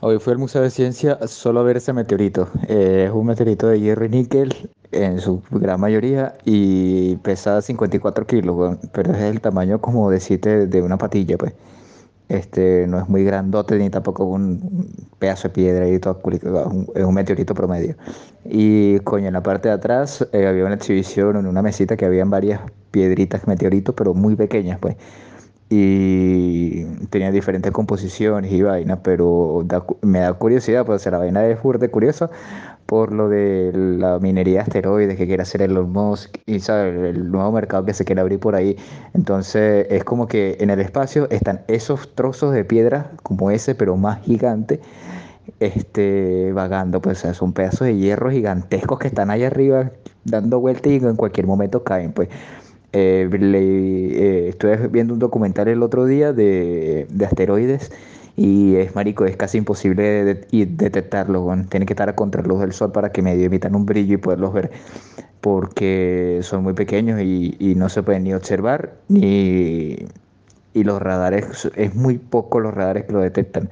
Hoy fui al Museo de Ciencia solo a ver ese meteorito. Eh, es un meteorito de hierro y níquel en su gran mayoría y pesa 54 kilos, pero es el tamaño como de siete de una patilla, pues. Este, no es muy grandote ni tampoco un pedazo de piedra es un meteorito promedio. Y coño, en la parte de atrás eh, había una exhibición en una mesita que habían varias piedritas meteoritos, pero muy pequeñas, pues y tenía diferentes composiciones y vainas, pero me da curiosidad, pues la vaina es fuerte curiosa por lo de la minería de asteroides que quiere hacer Elon Musk y ¿sabe? el nuevo mercado que se quiere abrir por ahí. Entonces es como que en el espacio están esos trozos de piedra como ese, pero más gigante, este, vagando, pues son pedazos de hierro gigantescos que están ahí arriba dando vueltas y en cualquier momento caen, pues. Eh, eh, estuve viendo un documental el otro día de, asteroides y es marico, es casi imposible de, detectarlos. Tiene que estar a contraluz del sol para que medio emitan un brillo y poderlos ver porque son muy pequeños y, no se pueden ni observar ni y los radares es muy poco los radares que lo detectan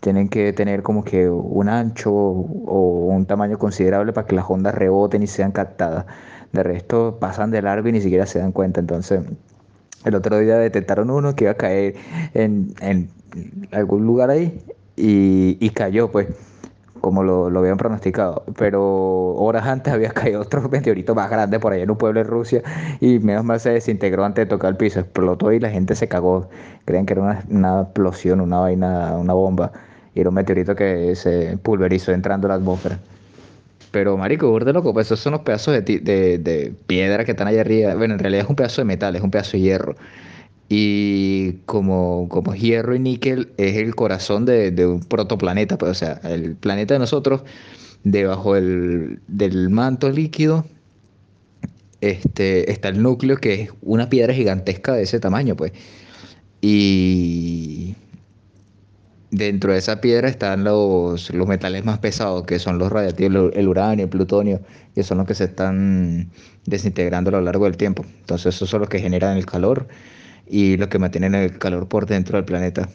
tienen que tener como que un ancho o un tamaño considerable para que las ondas reboten y sean captadas de resto pasan de largo y ni siquiera se dan cuenta. Entonces, el otro día detectaron uno que iba a caer en, algún lugar ahí y, cayó, pues, como lo, lo, habían pronosticado. Pero horas antes había caído otro meteorito más grande por allá en un pueblo de Rusia y menos mal se desintegró antes de tocar el piso. Explotó y la gente se cagó. Creen que era una, una explosión, una vaina, una bomba. Y era un meteorito que se pulverizó entrando a la atmósfera. Pero, marico, burde loco, pues esos son los pedazos de, de, piedra que están allá arriba. Bueno, en realidad es un pedazo de metal, es un pedazo de hierro. Y como, como hierro y níquel es el corazón de, un protoplaneta, pues, o sea, el planeta de nosotros, debajo del, del manto líquido, este, está el núcleo, que es una piedra gigantesca de ese tamaño, pues. Y dentro de esa piedra están los, los metales más pesados, que son los radiactivos, el uranio, el plutonio, que son los que se están desintegrando a lo largo del tiempo. Entonces, esos son los que generan el calor y los que mantienen el calor por dentro del planeta.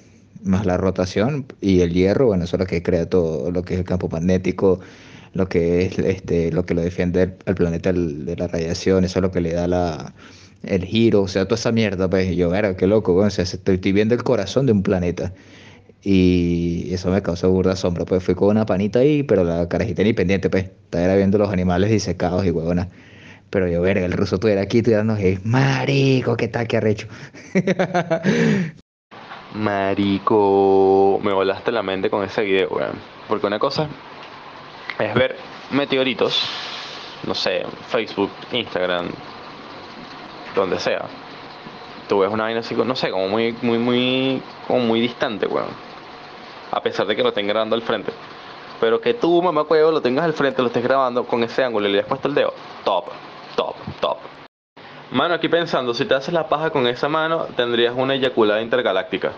Más la rotación y el hierro, bueno, eso es lo que crea todo lo que es el campo magnético, lo que es este, lo que lo defiende al planeta de la radiación, eso es lo que le da la, el giro, o sea, toda esa mierda, pues yo, era qué loco, bueno, o sea, estoy viendo el corazón de un planeta. Y eso me causó burda sombra, pues fui con una panita ahí, pero la carajita ni pendiente, pues. Estaba viendo los animales disecados y huevona. Pero yo, verga, el ruso tuviera aquí, tuviera es marico, qué tal, qué arrecho. marico, me volaste la mente con ese video, weón. Porque una cosa es ver meteoritos, no sé, Facebook, Instagram, donde sea. Tú ves una vaina así, no sé, como muy, muy, muy, como muy distante, weón a pesar de que lo estén grabando al frente. Pero que tú, mamá cuevo, lo tengas al frente, lo estés grabando con ese ángulo y le hayas puesto el dedo, top, top, top. Mano, aquí pensando, si te haces la paja con esa mano, tendrías una eyaculada intergaláctica.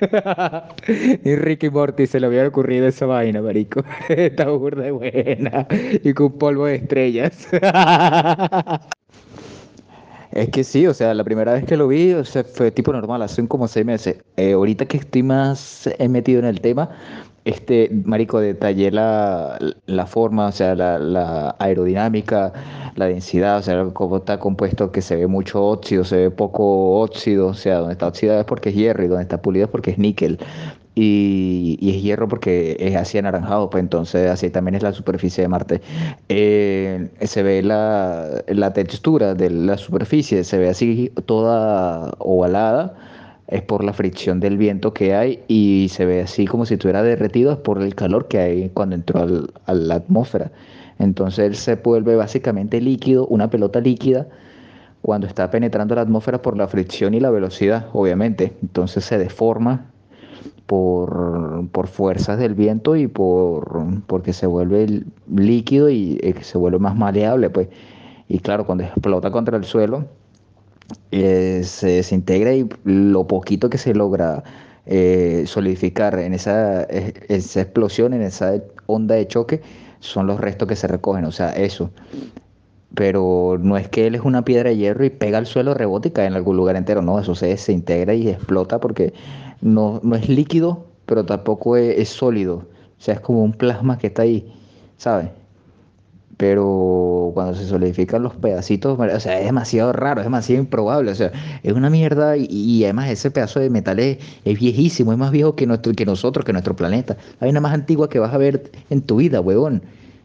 y Ricky Morty se le había ocurrido esa vaina, marico. Está burda buena. Y con polvo de estrellas. Es que sí, o sea, la primera vez que lo vi, o sea, fue tipo normal, hace como seis meses. Eh, ahorita que estoy más metido en el tema, este, marico, detallé la, la forma, o sea, la, la, aerodinámica, la densidad, o sea, cómo está compuesto, que se ve mucho óxido, se ve poco óxido, o sea, donde está oxidado es porque es hierro y donde está pulido es porque es níquel y, es hierro porque es así anaranjado, pues entonces así también es la superficie de Marte. Eh, se ve la, la, textura de la superficie, se ve así toda ovalada, es por la fricción del viento que hay y se ve así como si estuviera derretido, es por el calor que hay cuando entró al, a la atmósfera. Entonces él se vuelve básicamente líquido, una pelota líquida cuando está penetrando la atmósfera por la fricción y la velocidad, obviamente. Entonces se deforma por, por fuerzas del viento y por porque se vuelve líquido y eh, se vuelve más maleable, pues. Y claro, cuando explota contra el suelo, eh, se desintegra y lo poquito que se logra eh, solidificar en esa, esa explosión, en esa onda de choque, son los restos que se recogen. O sea, eso pero no es que él es una piedra de hierro y pega al suelo, rebota y cae en algún lugar entero, no, eso se desintegra y explota porque no, no es líquido, pero tampoco es, es sólido, o sea, es como un plasma que está ahí, ¿sabes? pero cuando se solidifican los pedacitos, o sea, es demasiado raro, es demasiado improbable, o sea, es una mierda y, además ese pedazo de metal es, viejísimo, es más viejo que, nuestro, que nosotros, que nuestro planeta. Hay una más antigua que vas a ver en tu vida, huevón.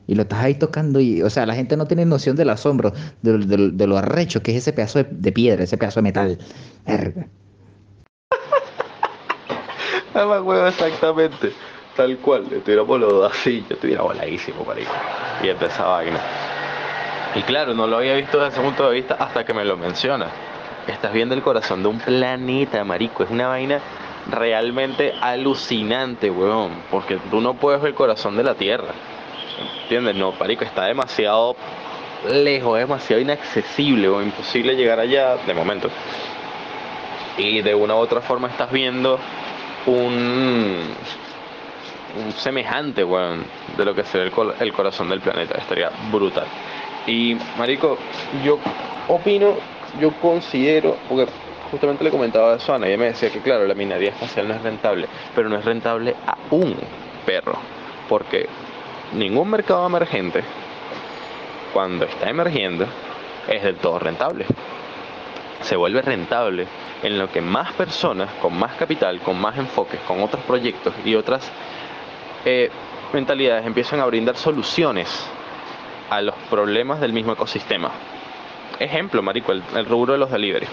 Y lo estás ahí tocando y, o sea, la gente no tiene noción del asombro, de, lo arrecho que es ese pedazo de, piedra, ese pedazo de metal. Verga. Nada huevo, exactamente. Tal cual, le tiramos los así, yo estuviera voladísimo, ahí Y empezaba vaina. Y claro, no lo había visto desde ese punto de vista hasta que me lo menciona. Estás viendo el corazón de un planeta, marico. Es una vaina realmente alucinante, weón. Porque tú no puedes ver el corazón de la Tierra. ¿Entiendes? No, marico, está demasiado lejos, es demasiado inaccesible o imposible llegar allá de momento. Y de una u otra forma estás viendo un semejante, weón, de lo que sería el, el corazón del planeta. Estaría brutal. Y, marico, yo opino, yo considero, porque justamente le comentaba a Ana y ella me decía que, claro, la minería espacial no es rentable, pero no es rentable a un perro, porque ningún mercado emergente, cuando está emergiendo, es del todo rentable. Se vuelve rentable en lo que más personas, con más capital, con más enfoques, con otros proyectos y otras eh, mentalidades empiezan a brindar soluciones a los problemas del mismo ecosistema. Ejemplo, marico, el, rubro de los delivery.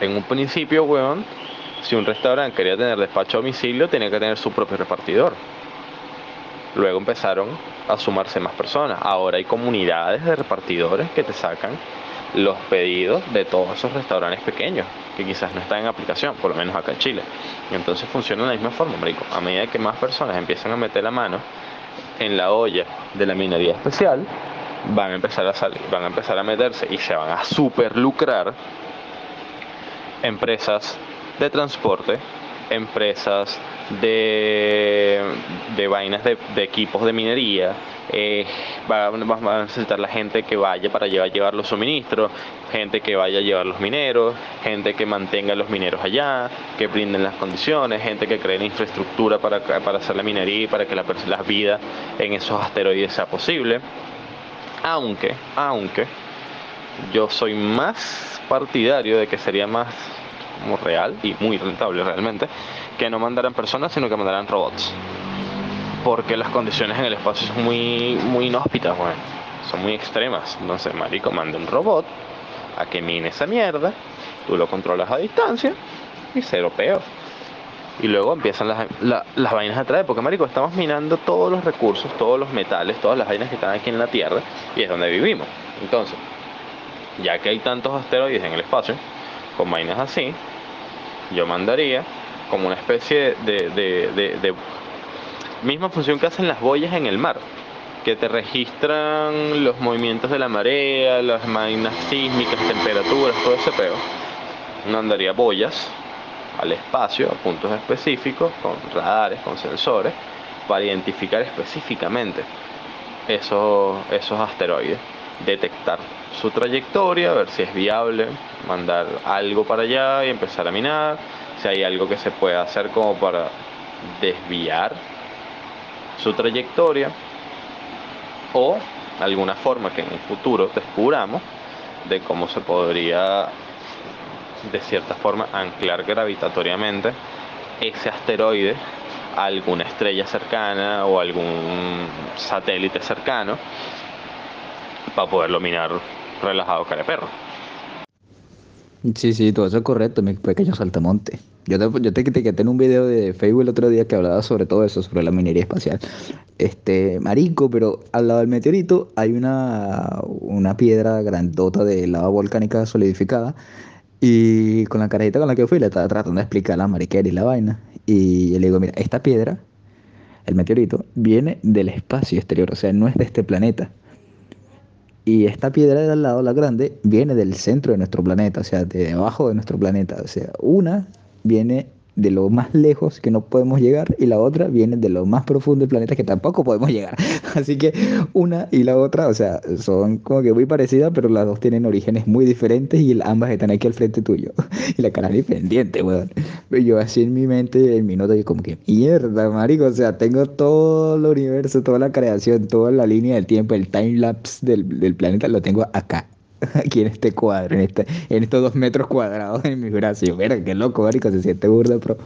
En un principio, weón, si un restaurante quería tener despacho a domicilio, tenía que tener su propio repartidor. Luego empezaron a sumarse más personas. Ahora hay comunidades de repartidores que te sacan los pedidos de todos esos restaurantes pequeños que quizás no están en aplicación, por lo menos acá en Chile. Y entonces funciona de la misma forma, marico. A medida que más personas empiezan a meter la mano en la olla de la minería especial, van a empezar a salir, van a empezar a meterse y se van a super lucrar empresas de transporte, empresas de, de vainas de, equipos de minería, eh, va, a necesitar la gente que vaya para llevar, llevar los suministros, gente que vaya a llevar los mineros, gente que mantenga los mineros allá, que brinden las condiciones, gente que cree la infraestructura para, para hacer la minería y para que la, la vida en esos asteroides sea posible. Aunque, aunque, yo soy más partidario de que sería más como real y muy rentable realmente que no mandaran personas sino que mandaran robots porque las condiciones en el espacio son muy, muy inhóspitas, bueno, son muy extremas. Entonces, marico, manda un robot a que mine esa mierda, tú lo controlas a distancia y cero peor. Y luego empiezan las, las vainas a traer, porque marico, estamos minando todos los recursos, todos los metales, todas las vainas que están aquí en la Tierra y es donde vivimos. Entonces, ya que hay tantos asteroides en el espacio, con vainas así, yo mandaría como una especie de, Misma función que hacen las boyas en el mar, que te registran los movimientos de la marea, las máquinas sísmicas, temperaturas, todo ese peo. Mandaría boyas al espacio, a puntos específicos, con radares, con sensores, para identificar específicamente esos, esos asteroides, detectar su trayectoria, ver si es viable, mandar algo para allá y empezar a minar, si hay algo que se pueda hacer como para desviar su trayectoria o alguna forma que en un futuro descubramos de cómo se podría de cierta forma anclar gravitatoriamente ese asteroide a alguna estrella cercana o algún satélite cercano para poderlo minar relajado cara perro. Sí, sí, todo eso es correcto, mi pequeño saltamonte. Yo te, yo te, te en un video de Facebook el otro día que hablaba sobre todo eso, sobre la minería espacial. Este, marico, pero al lado del meteorito hay una, una piedra grandota de lava volcánica solidificada. Y con la carajita con la que fui, le estaba tratando de explicar la mariquera y la vaina. Y le digo, mira, esta piedra, el meteorito, viene del espacio exterior, o sea, no es de este planeta. Y esta piedra de al lado, la grande, viene del centro de nuestro planeta, o sea, de debajo de nuestro planeta. O sea, una viene de lo más lejos que no podemos llegar y la otra viene de lo más profundo del planeta que tampoco podemos llegar. Así que una y la otra, o sea, son como que muy parecidas, pero las dos tienen orígenes muy diferentes y ambas están aquí al frente tuyo. Y la cara ni pendiente, weón. Yo así en mi mente, en mi nota, yo como que, mierda, marico, o sea, tengo todo el universo, toda la creación, toda la línea del tiempo, el time lapse del, del planeta, lo tengo acá aquí en este cuadro, en, este, en estos dos metros cuadrados en mi brazo. Mira, qué loco, marico, se siente burda, pero